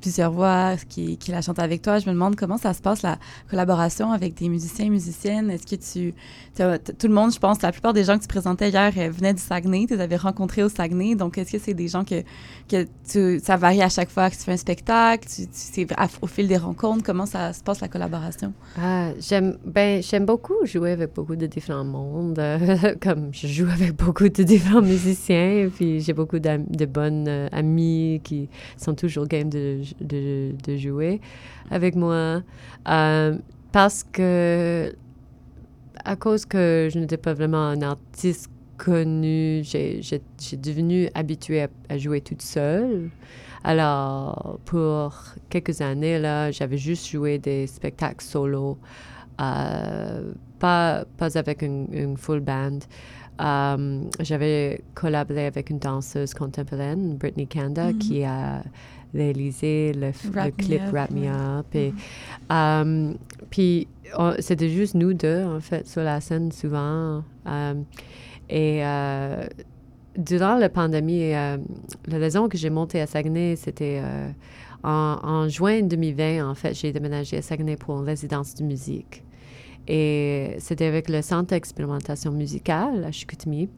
plusieurs voix qui, qui la chantaient avec toi. Je me demande comment ça se passe, la collaboration avec des musiciens et musiciennes. Est-ce que tu... Tout le monde, je pense, la plupart des gens que tu présentais hier euh, venaient du Saguenay. Tu les avais rencontrés au Saguenay. Donc, est-ce que c'est des gens que, que tu, ça varie à chaque fois que tu fais un spectacle? Tu, c'est au fil des rencontres, comment ça se passe, la collaboration? Ah, j'aime ben beaucoup jouer avec beaucoup de différents mondes euh, comme je joue avec beaucoup de différents musiciens puis j'ai beaucoup de bonnes euh, amies qui sont toujours game de, de, de jouer avec moi Euh, parce que à cause que je n'étais pas vraiment un artiste connu j'ai devenu habituée à, à jouer toute seule alors, pour quelques années, là, j'avais juste joué des spectacles solo, euh, pas, pas avec une, une full band. Euh, j'avais collaboré avec une danseuse contemporaine, Brittany Kanda, Mhm. qui a réalisé le, clip Wrap Me. Up. Et, euh, puis, on- c'était juste nous deux, en fait, sur la scène souvent. Euh, et euh, durant la pandémie, euh, la raison que j'ai monté à Saguenay, c'était euh, en, en juin 2020, en fait, j'ai déménagé à Saguenay pour une résidence de musique. Et c'était avec le Centre d'expérimentation musicale à Chicoutimi.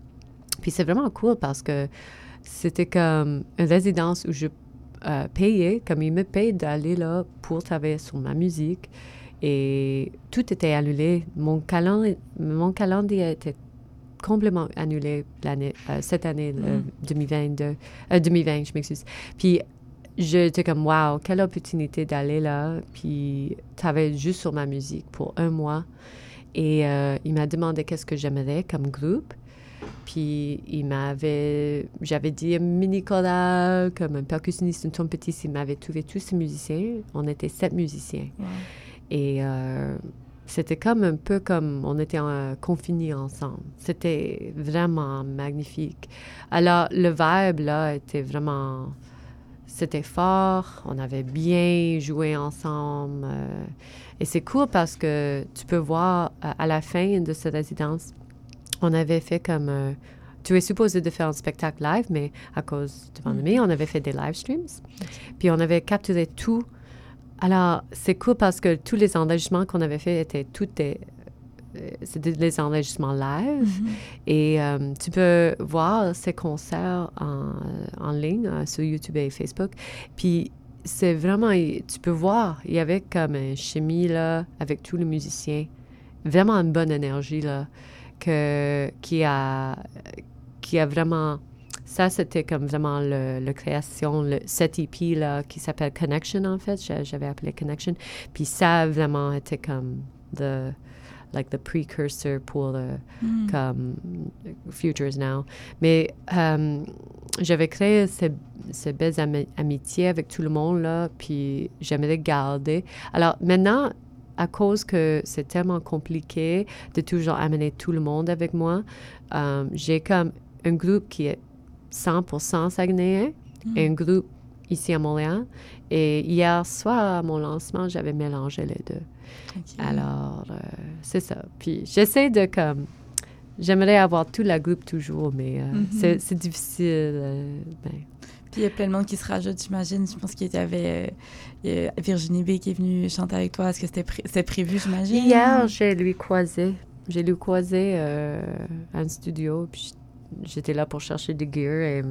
Puis c'est vraiment cool parce que c'était comme une résidence où je euh, payais, comme ils me payent d'aller là pour travailler sur ma musique. Et tout était annulé. Mon calendrier, mon calendrier était complètement annulé l'année, euh, cette année, le 2022, euh, 2020, je m'excuse. Puis j'étais comme, wow, quelle opportunité d'aller là, puis travailler juste sur ma musique pour un mois. Et euh, il m'a demandé qu'est-ce que j'aimerais comme groupe. Puis il m'avait, j'avais dit un mini choral, comme un percussionniste, un trompettiste. Il m'avait trouvé tous ces musiciens. On était sept musiciens. Et euh, c'était comme un peu comme on était euh, confinés ensemble. C'était vraiment magnifique. Alors, le vibe, là, était vraiment... C'était fort, on avait bien joué ensemble. euh, et c'est cool parce que tu peux voir à la fin de cette résidence, on avait fait comme... euh, tu es supposé de faire un spectacle live, mais à cause de pandémie, on avait fait des live streams. Puis on avait capturé tout alors, c'est cool parce que tous les enregistrements qu'on avait faits étaient tous des, euh, c'était des enregistrements live. Et euh, tu peux voir ces concerts en, en ligne euh, sur YouTube et Facebook. Puis, c'est vraiment, tu peux voir, il y avait comme une chimie là, avec tous les musiciens. Vraiment une bonne énergie là, que, qui, a, qui a vraiment ça, c'était comme vraiment le, le création, le, cette EP là, qui s'appelle Connection, en fait. J'a- J'avais appelé Connection. Puis ça, vraiment, était comme the, like the precursor pour le, comme Futures Now. Mais euh, j'avais créé ces, ces belles ami- amitiés avec tout le monde, là, puis j'aimerais garder. Alors maintenant, à cause que c'est tellement compliqué de toujours amener tout le monde avec moi, euh, j'ai comme un groupe qui est 100% Saguenayen et un groupe ici à Montréal. Et hier soir, à mon lancement, j'avais mélangé les deux. Alors, euh, c'est ça. Puis j'essaie de comme... J'aimerais avoir tout la groupe toujours, mais euh, Mhm. c'est- c'est difficile. euh, ben. Puis il y a plein de monde qui se rajoute, j'imagine. Je pense qu'il y avait euh, Virginie B qui est venue chanter avec toi. Est-ce que c'était pré- c'était prévu, j'imagine? Hier, j'ai lui croisé. J'ai lui croisé euh, à un studio, puis j'étais là pour chercher du gear et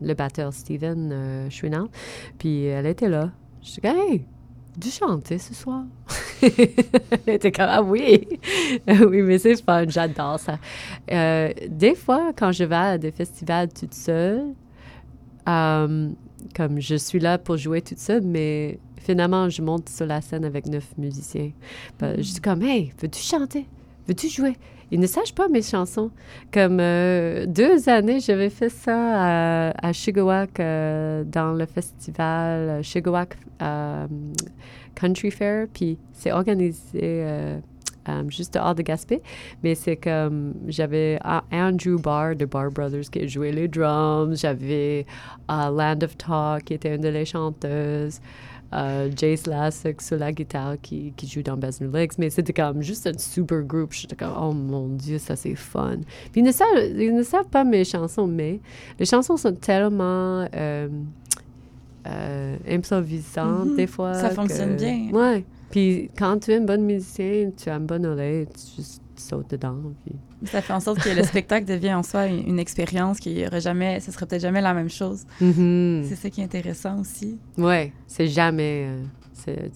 le batteur Steven euh, Chouinard. Puis elle était là. Je suis hey, du chanter ce soir? elle était comme, ah oui! oui, mais c'est fun, j'adore ça. Euh, des fois, quand je vais à des festivals toute seule, euh, comme je suis là pour jouer toute seule, mais finalement, je monte sur la scène avec neuf musiciens. Ben, Je suis comme, hey, veux-tu chanter? Veux-tu jouer? Ils ne sachent pas mes chansons. Comme euh, deux années, j'avais fait ça à, à euh, dans le festival Chigawak euh, Country Fair. Puis c'est organisé euh, juste hors de Gaspé. Mais c'est comme, j'avais ah, Andrew Barr de Barr Brothers qui jouait les drums. J'avais euh, Land of Talk qui était une de les chanteuses. Euh, Jace Lassick sur la guitare qui, qui joue dans Best New Legs, mais c'était comme juste un super groupe. J'étais comme, oh mon Dieu, ça c'est fun. Puis ils ne, savent, ils ne savent pas mes chansons, mais les chansons sont tellement euh, euh, improvisantes Mhm. des fois. Ça fonctionne que- bien. Ouais. Puis quand tu es un bon musicien, tu as une bonne oreille, tu juste sautes dedans. Puis... Ça fait en sorte que le spectacle devient en soi une, une expérience qui aurait jamais, ce serait peut-être jamais la même chose. Mhm. C'est ça qui est intéressant aussi. Ouais, c'est jamais. euh,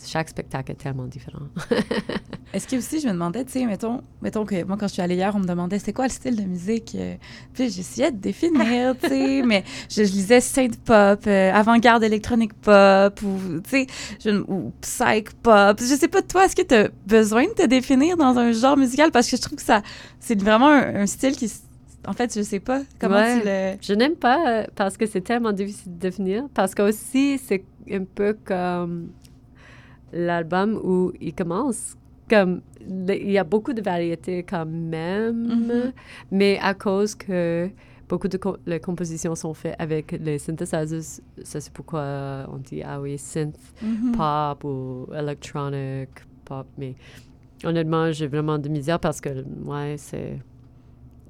chaque spectacle est tellement différent. Est-ce que aussi, je me demandais, tu sais, mettons, mettons que moi, quand je suis allée hier, on me demandait c'est quoi le style de musique. euh, puis j'essayais de définir, tu sais, mais je, je lisais synth pop, euh, avant-garde électronique pop, ou, tu sais, ou psych pop. Je sais pas, toi, est-ce que tu as besoin de te définir dans un genre musical? Parce que je trouve que ça, c'est vraiment un, un style qui, en fait, je sais pas comment Ouais. tu le. Je n'aime pas euh, parce que c'est tellement difficile de définir. Parce que aussi, c'est un peu comme l'album où il commence. Comme, il y a beaucoup de variétés quand même, Mhm. mais à cause que beaucoup de les compositions sont faites avec les synthesizers, ça c'est pourquoi on dit, ah oui, synth Mhm. pop ou electronic pop. Mais honnêtement, j'ai vraiment de misère parce que, ouais, c'est.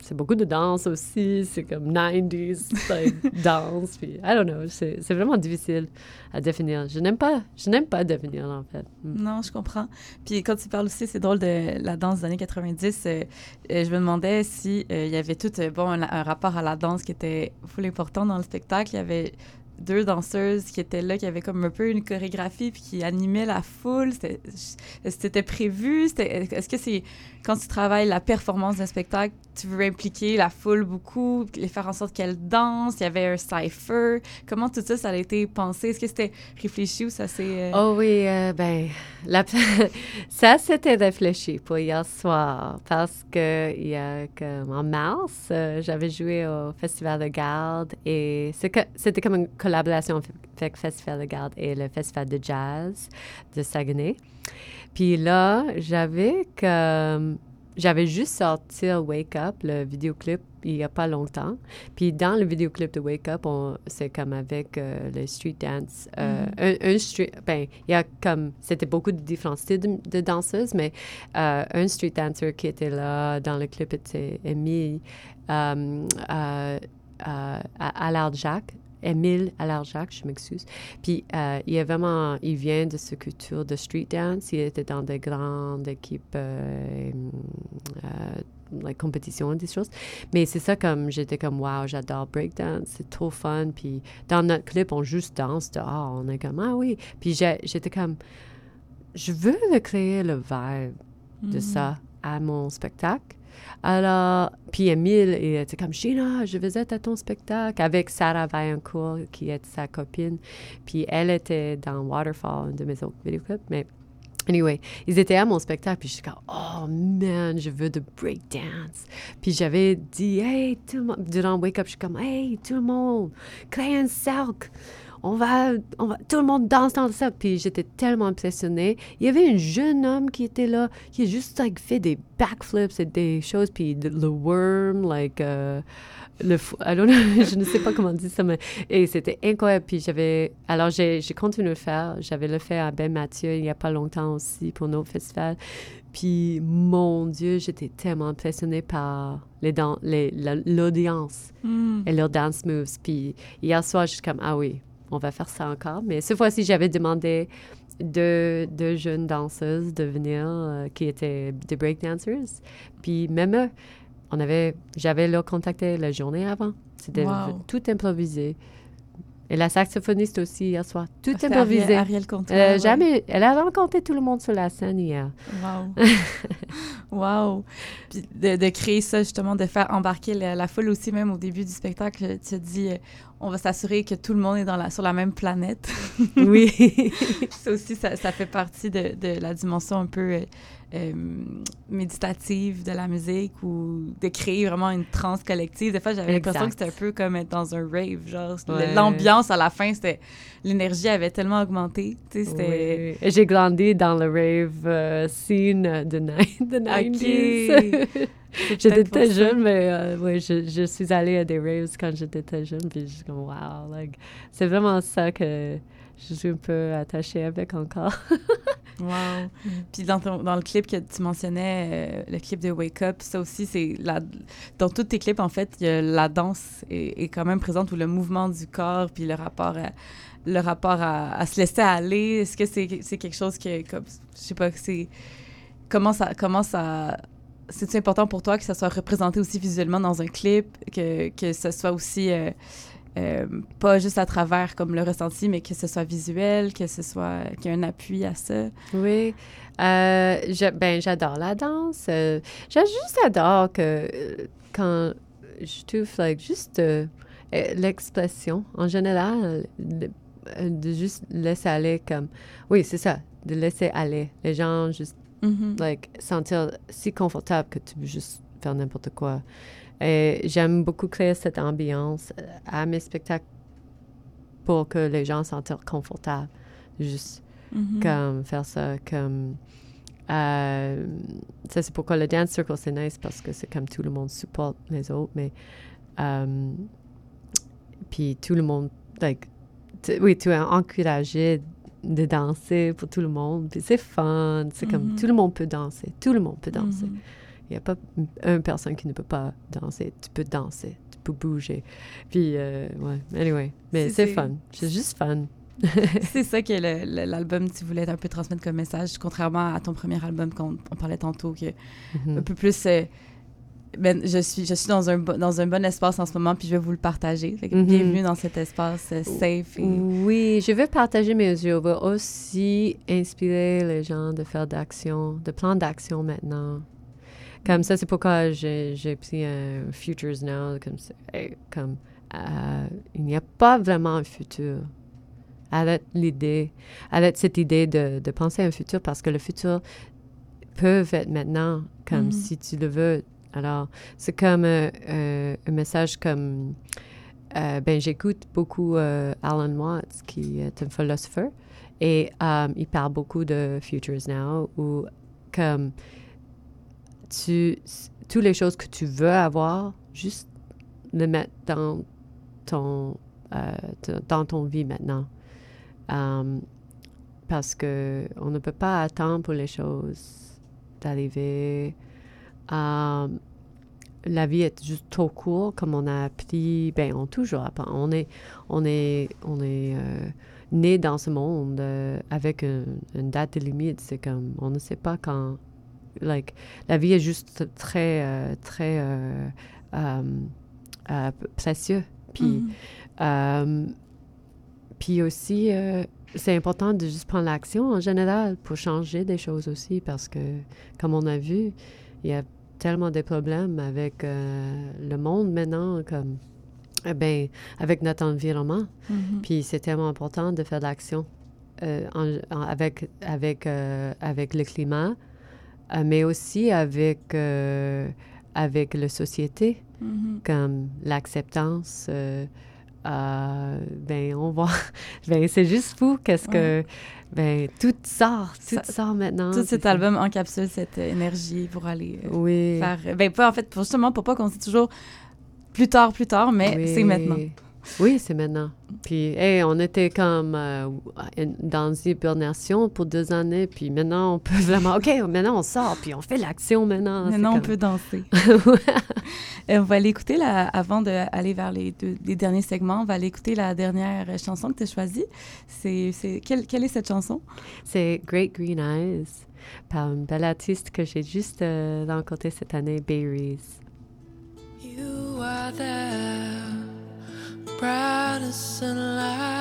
C'est beaucoup de danse aussi, c'est comme 90s like, danse, puis I don't know, c'est c'est vraiment difficile à définir. Je n'aime pas, je n'aime pas définir en fait. Mm. Non, je comprends. Puis quand tu parles aussi, c'est drôle de la danse des années 90. euh, euh, je me demandais si euh, y avait tout euh, bon un, un rapport à la danse qui était full important dans le spectacle. Il y avait deux danseuses qui étaient là, qui avaient comme un peu une chorégraphie puis qui animaient la foule. C'était c'était prévu? Est-ce que c'est quand tu travailles la performance d'un spectacle, tu veux impliquer la foule beaucoup, les faire en sorte qu'elle danse. Il y avait un cipher. Comment tout ça, ça a été pensé? Est-ce que c'était réfléchi ou ça s'est euh, Oh oui, euh, ben, ça c'était réfléchi pour hier soir parce que il y a comme en mars, euh, j'avais joué au Festival de Garde et c'était comme une collaboration avec le Festival de Garde et le Festival de Jazz de Saguenay. Puis là, j'avais comme j'avais juste sorti Wake Up, le vidéoclip, il n'y a pas longtemps. Puis dans le vidéoclip de Wake Up, on- c'est comme avec euh, le street dance. euh, un, un street, ben, il y a comme, c'était beaucoup de différents styles de, de danseuses, mais euh, un street dancer qui était là dans le clip était Emile euh, euh, Allard Jacques. Émile Allard-Jacques, je m'excuse. Puis, euh, il est vraiment, il vient de ce culture de street dance. Il était dans des grandes équipes, euh, euh, like compétitions, des choses. Mais c'est ça comme, j'étais comme, wow, j'adore breakdance, c'est trop fun. Puis, dans notre clip, on juste danse dehors. On est comme, ah oui. Puis, j'étais comme, je veux créer le vibe de Mhm. ça à mon spectacle. Alors, puis Emile, il était comme, Gina, je vais être à ton spectacle avec Sarah Vaillancourt, qui est sa copine. Puis elle était dans Waterfall, un de mes autres vidéoclips. Mais anyway, ils étaient à mon spectacle. Puis je suis comme, oh man, je veux de breakdance. Puis j'avais dit, hey, tout le monde, durant Wake Up, je suis comme, hey, tout le monde, crée un cercle on va, on va, tout le monde danse dans ça. Puis j'étais tellement impressionnée. Il y avait un jeune homme qui était là, qui a juste like, fait des backflips et des choses. Puis le, le worm, like, euh, le fou- I don't know, je ne sais pas comment dire ça, mais et c'était incroyable. Puis j'avais, alors j'ai, j'ai continué à le faire. J'avais le fait à Ben Mathieu il n'y a pas longtemps aussi pour nos festivals. Puis mon Dieu, j'étais tellement impressionnée par les dan- les, la- l'audience Mhm. et leurs dance moves. Puis hier soir, je suis comme, ah oui, on va faire ça encore. Mais cette fois-ci, j'avais demandé deux, deux jeunes danseuses de venir euh, qui étaient des breakdancers. Puis même eux, on avait, j'avais leur contacté la journée avant. C'était Wow. tout improvisé. Et la saxophoniste aussi hier soir, tout improvisé. Ariel, Ariel Euh, ouais. Jamais, elle a rencontré tout le monde sur la scène hier. Wow. wow. Puis de, de créer ça, justement, de faire embarquer la, la foule aussi, même au début du spectacle, tu as dit, on va s'assurer que tout le monde est dans la, sur la même planète. Oui. ça aussi, ça, ça fait partie de, de la dimension un peu euh, euh, méditative de la musique ou de créer vraiment une transe collective. Des fois, j'avais l'impression que c'était un peu comme être dans un rave. Genre, Ouais. l'ambiance à la fin, c'était l'énergie avait tellement augmenté. Tu sais, c'était. Oui. J'ai grandi dans le rave euh, scene de, ni- de 90s. C'est J'étais très jeune, mais euh, ouais, je, je suis allée à des raves quand j'étais très jeune, puis je suis comme, wow, like, c'est vraiment ça que je suis un peu attachée avec encore. Wow. Puis dans, ton- dans le clip que tu mentionnais, euh, le clip de Wake Up, ça aussi, c'est la... dans tous tes clips, en fait, il y a la danse est, est quand même présente ou le mouvement du corps, puis le rapport à, le rapport à, à se laisser aller. Est-ce que c'est c'est quelque chose que, comme, je sais pas, c'est comment ça, comment ça, c'est important pour toi que ça soit représenté aussi visuellement dans un clip, que que ce soit aussi euh, euh, pas juste à travers comme le ressenti, mais que ce soit visuel, que ce soit qu'il y ait un appui à ça? Oui. Euh, ben, j'adore la danse. Juste que quand je trouve like, juste l'expression en général, de juste laisser aller comme. Oui, c'est ça, de laisser aller. Les gens juste Mhm. like, sentir si confortable que tu peux juste faire n'importe quoi. Et j'aime beaucoup créer cette ambiance euh, à mes spectacles pour que les gens se sentent confortables. Juste Mhm. comme faire ça comme euh, ça c'est pourquoi le dance circle c'est nice parce que c'est comme tout le monde supporte les autres mais euh, puis tout le monde like oui tu es encouragé de danser pour tout le monde puis c'est fun c'est comme Mhm. tout le monde peut danser tout le monde peut danser Mhm. il n'y a pas une personne qui ne peut pas danser tu peux danser tu peux bouger puis euh, ouais anyway mais C'est- fun c'est juste fun C'est ça que l'album, tu voulais un peu transmettre comme message, contrairement à ton premier album qu'on on parlait tantôt, que Mhm. un peu plus. euh, ben, je suis, je suis dans un, dans un bon espace en ce moment, puis je vais vous le partager. Mhm. Bienvenue dans cet espace euh, safe. Et... Oui, je veux partager, mais je veux aussi inspirer les gens de faire d'action, de plans d'action maintenant. Comme ça, c'est pourquoi j'ai pris un Futures Now. Comme. Et comme euh, il n'y a pas vraiment un futur. Arrête l'idée, arrête cette idée de, de penser à un futur parce que le futur peut être maintenant, comme Mhm. si tu le veux. Alors, c'est comme euh, euh, un message comme euh, ben, j'écoute beaucoup Alan Watts, qui est un philosophe, et euh, il parle beaucoup de Futures Now, où comme tu, toutes les choses que tu veux avoir, juste le mettre dans ton, dans ton vie maintenant. Euh, parce que on ne peut pas attendre pour les choses d'arriver. Euh, la vie est juste trop courte, comme on a appris, ben on toujours apprend. On est, on est, on est euh, né dans ce monde euh, avec un- une date de limite. C'est comme, on ne sait pas quand. Like, la vie est juste très, euh, très précieux. Puis, Mhm. euh, puis aussi, c'est important de juste prendre l'action en général pour changer des choses aussi parce que, comme on a vu, il y a tellement de problèmes avec euh, le monde maintenant, comme, eh ben, avec notre environnement. Mhm. Puis c'est tellement important de faire de l'action euh, en- en- avec, avec, euh, avec le climat, mais aussi avec, avec la société Mhm. comme l'acceptance. Euh, euh, ben, on voit. ben, c'est juste fou qu'est-ce que. Ben, tout sort, tout Ça- sort maintenant. Tout cet album encapsule cette euh, énergie pour aller euh, Oui. faire. Ben, pas en fait, pour, justement, pour pas qu'on se dise toujours plus tard, plus tard, mais Oui. c'est maintenant. Oui, c'est maintenant. Puis, hey, on était comme euh, dans une hibernation pour deux années, puis maintenant, on peut vraiment, OK, maintenant, on sort, puis on fait l'action maintenant. Maintenant, on comme- peut danser. Euh, on va aller écouter, la, avant d'aller vers les, deux, les derniers segments, on va aller écouter la dernière chanson que tu as choisie. C'est, c'est, quelle, quelle est cette chanson? C'est Great Green Eyes par une belle artiste que j'ai juste euh, rencontrée cette année, Berries. You are there, bright as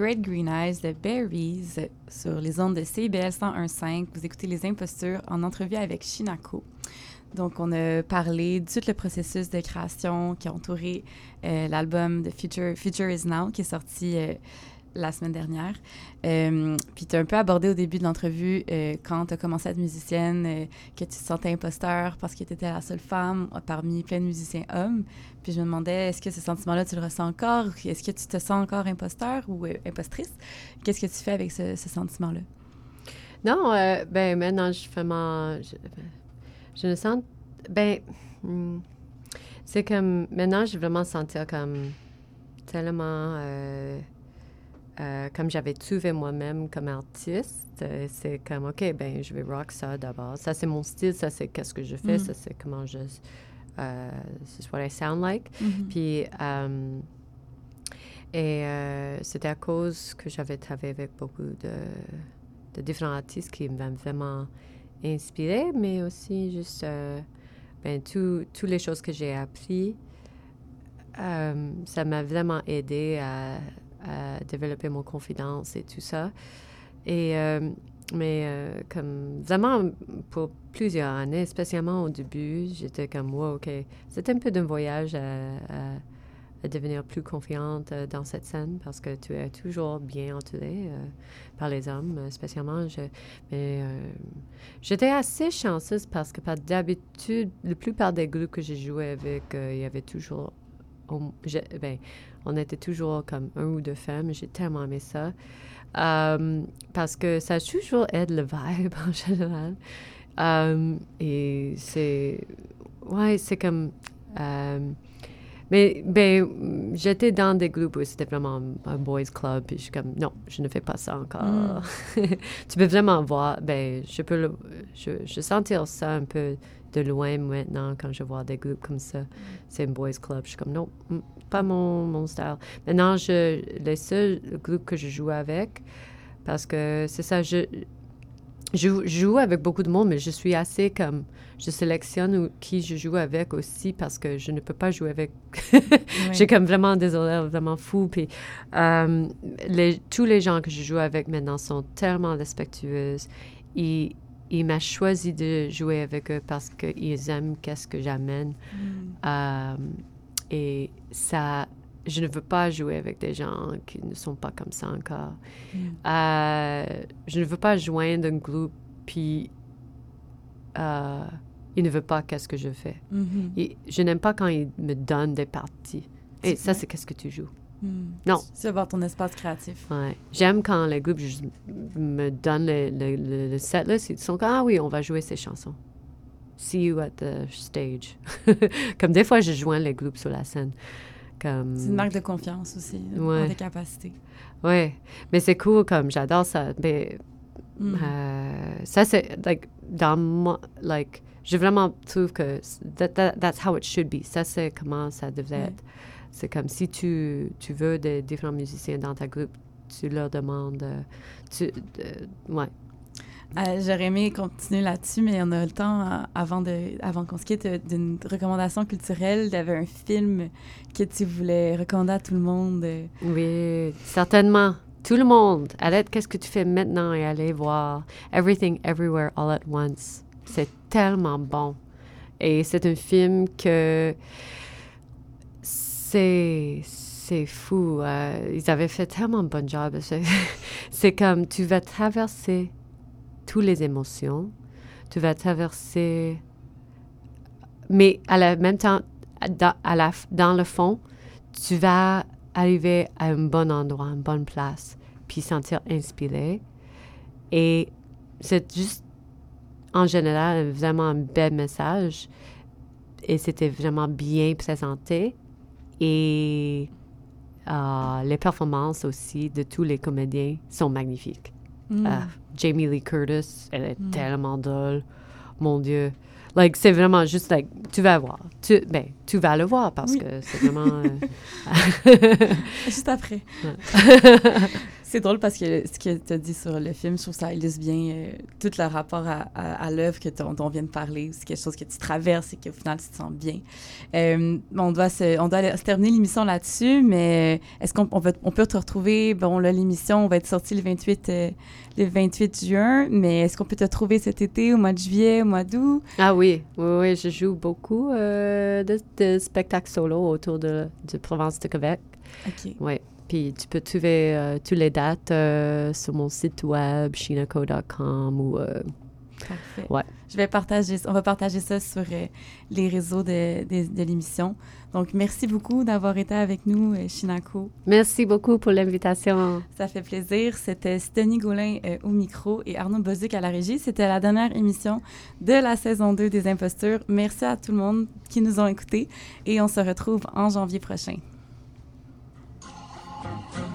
Great Green Eyes de Berries sur les ondes de CBL 101.5. Vous écoutez Les Impostures en entrevue avec Shinako. Donc, on a parlé de tout le processus de création qui a entouré euh, l'album de Future, Future Is Now, qui est sorti euh, la semaine dernière. Euh, puis, tu as un peu abordé au début de l'entrevue, quand tu as commencé à être musicienne, que tu te sentais imposteur parce que tu étais la seule femme parmi plein de musiciens hommes. Puis, je me demandais, est-ce que ce sentiment-là, tu le ressens encore? Est-ce que tu te sens encore imposteur ou euh, impostrice? Qu'est-ce que tu fais avec ce, ce sentiment-là? Non, euh, ben maintenant, je fais mon... Je, je me sens... Ben, hmm, c'est comme... Maintenant, je vais vraiment sentir comme tellement... euh, euh, comme j'avais trouvé moi-même comme artiste, c'est comme, OK, ben je vais rock ça d'abord. Ça, c'est mon style, ça, c'est qu'est-ce que je fais, Mhm. ça, c'est comment je... Euh, c'est what I sound like. Mhm. Puis, euh, et euh, c'était à cause que j'avais travaillé avec beaucoup de, de différents artistes qui m'ont vraiment inspiré, mais aussi juste euh, ben, tout- toutes les choses que j'ai appris. euh, ça m'a vraiment aidé à, à développer mon confiance et tout ça. Et, mais euh, comme vraiment pour plusieurs années, spécialement au début, j'étais comme, wow, OK. C'était un peu d'un voyage à, devenir plus confiante euh, dans cette scène parce que tu es toujours bien entourée euh, par les hommes, spécialement. Je, mais j'étais assez chanceuse parce que par d'habitude, la plupart des groupes que j'ai joué avec, il y avait toujours. ben, on était toujours comme un ou deux femmes. J'ai tellement aimé ça. Euh, parce que ça toujours aide le vibe en général. Euh, et c'est. Ouais, c'est comme. euh, mais ben, j'étais dans des groupes où c'était vraiment un boys club, puis je suis comme, non, je ne fais pas ça encore. tu peux vraiment voir, ben, je peux le, je, je sentir ça un peu de loin maintenant quand je vois des groupes comme ça. C'est un boys club. Je suis comme, non, mm, pas mon, mon style. Maintenant, je, les seuls groupes que je joue avec, parce que c'est ça, je, je, joue- je joue avec beaucoup de monde, mais je suis assez comme. Je sélectionne qui je joue avec aussi parce que je ne peux pas jouer avec. J'ai comme vraiment des horaires vraiment fous. Puis euh, les, tous les gens que je joue avec maintenant sont tellement respectueuses. Ils, ils m'ont choisi de jouer avec eux parce qu'ils aiment qu'est-ce que j'amène. Euh, et ça, je ne veux pas jouer avec des gens qui ne sont pas comme ça encore. Euh, je ne veux pas joindre un groupe puis euh, il ne veut pas qu'est-ce que je fais. Mhm. Et je n'aime pas quand il me donne des parties. Et C'est ça, c'est qu'est-ce que tu joues? Mhm. Non. Veux avoir ton espace créatif. Ouais. J'aime quand les groupes me donnent le, le, le, le set list. Ils sont comme, ah oui, on va jouer ces chansons. See you at the stage. comme des fois, je joins les groupes sur la scène. Comme... C'est une marque de confiance aussi, Ouais. dans tes capacités. Ouais, mais c'est cool, comme j'adore ça. Mais Mhm. euh, ça, c'est, like, dans moi, like, je vraiment trouve que that, that- that's how it should be. Ça, c'est comment ça devrait Ouais. être. C'est comme si tu, tu veux des différents musiciens dans ta groupe, tu leur demandes. euh, tu, ouais. Euh, J'aurais aimé continuer là-dessus, mais on a le temps euh, avant, de, avant qu'on se quitte euh, d'une recommandation culturelle. Il y avait un film que tu voulais recommander à tout le monde. Oui, certainement. Tout le monde, arrête qu'est-ce que tu fais maintenant et allez voir Everything Everywhere All at Once? C'est tellement bon. Et c'est un film que c'est c'est fou. Ils avaient fait tellement bon job. C'est comme tu vas traverser toutes les émotions. Tu vas traverser, mais à la même temps, dans, à la, dans le fond, tu vas arriver à un bon endroit, une bonne place, puis sentir inspiré. Et c'est juste, en général, vraiment un bel message. Et c'était vraiment bien présenté. Et euh, les performances aussi de tous les comédiens sont magnifiques. Mm. Ah, Jamie Lee Curtis, elle est Mm. tellement drôle. Mon Dieu. Like, c'est vraiment juste, like, tu vas voir. Tu, ben, tu vas le voir parce Oui. que c'est vraiment... euh, Juste après. C'est drôle parce que ce que tu as dit sur le film, je trouve que ça illustre bien euh, tout le rapport à, à, à l'œuvre dont on vient de parler. C'est quelque chose que tu traverses et qu'au final, tu te sens bien. Euh, on, doit se, on doit aller- se terminer l'émission là-dessus, mais est-ce qu'on on peut, on peut te retrouver? Bon, là, l'émission va être sortie le 28, euh, le 28 juin, mais est-ce qu'on peut te trouver cet été, au mois de juillet, au mois d'août? Ah oui, oui, oui, je joue beaucoup euh, de, de spectacles solo autour de, de Provence de Québec. OK. Oui. Puis tu peux trouver euh, toutes les dates euh, sur mon site web, shinaco.com ou... euh, Parfait. Ouais. Je vais partager, on va partager ça sur euh, les réseaux de, de, de l'émission. Donc, merci beaucoup d'avoir été avec nous, Shinako. Merci beaucoup pour l'invitation. Ça fait plaisir. C'était Steny Gaulin au micro et Arnaud Bozuc à la régie. C'était la dernière émission de la saison 2 des Impostures. Merci à tout le monde qui nous ont écoutés et on se retrouve en janvier prochain. Thank you.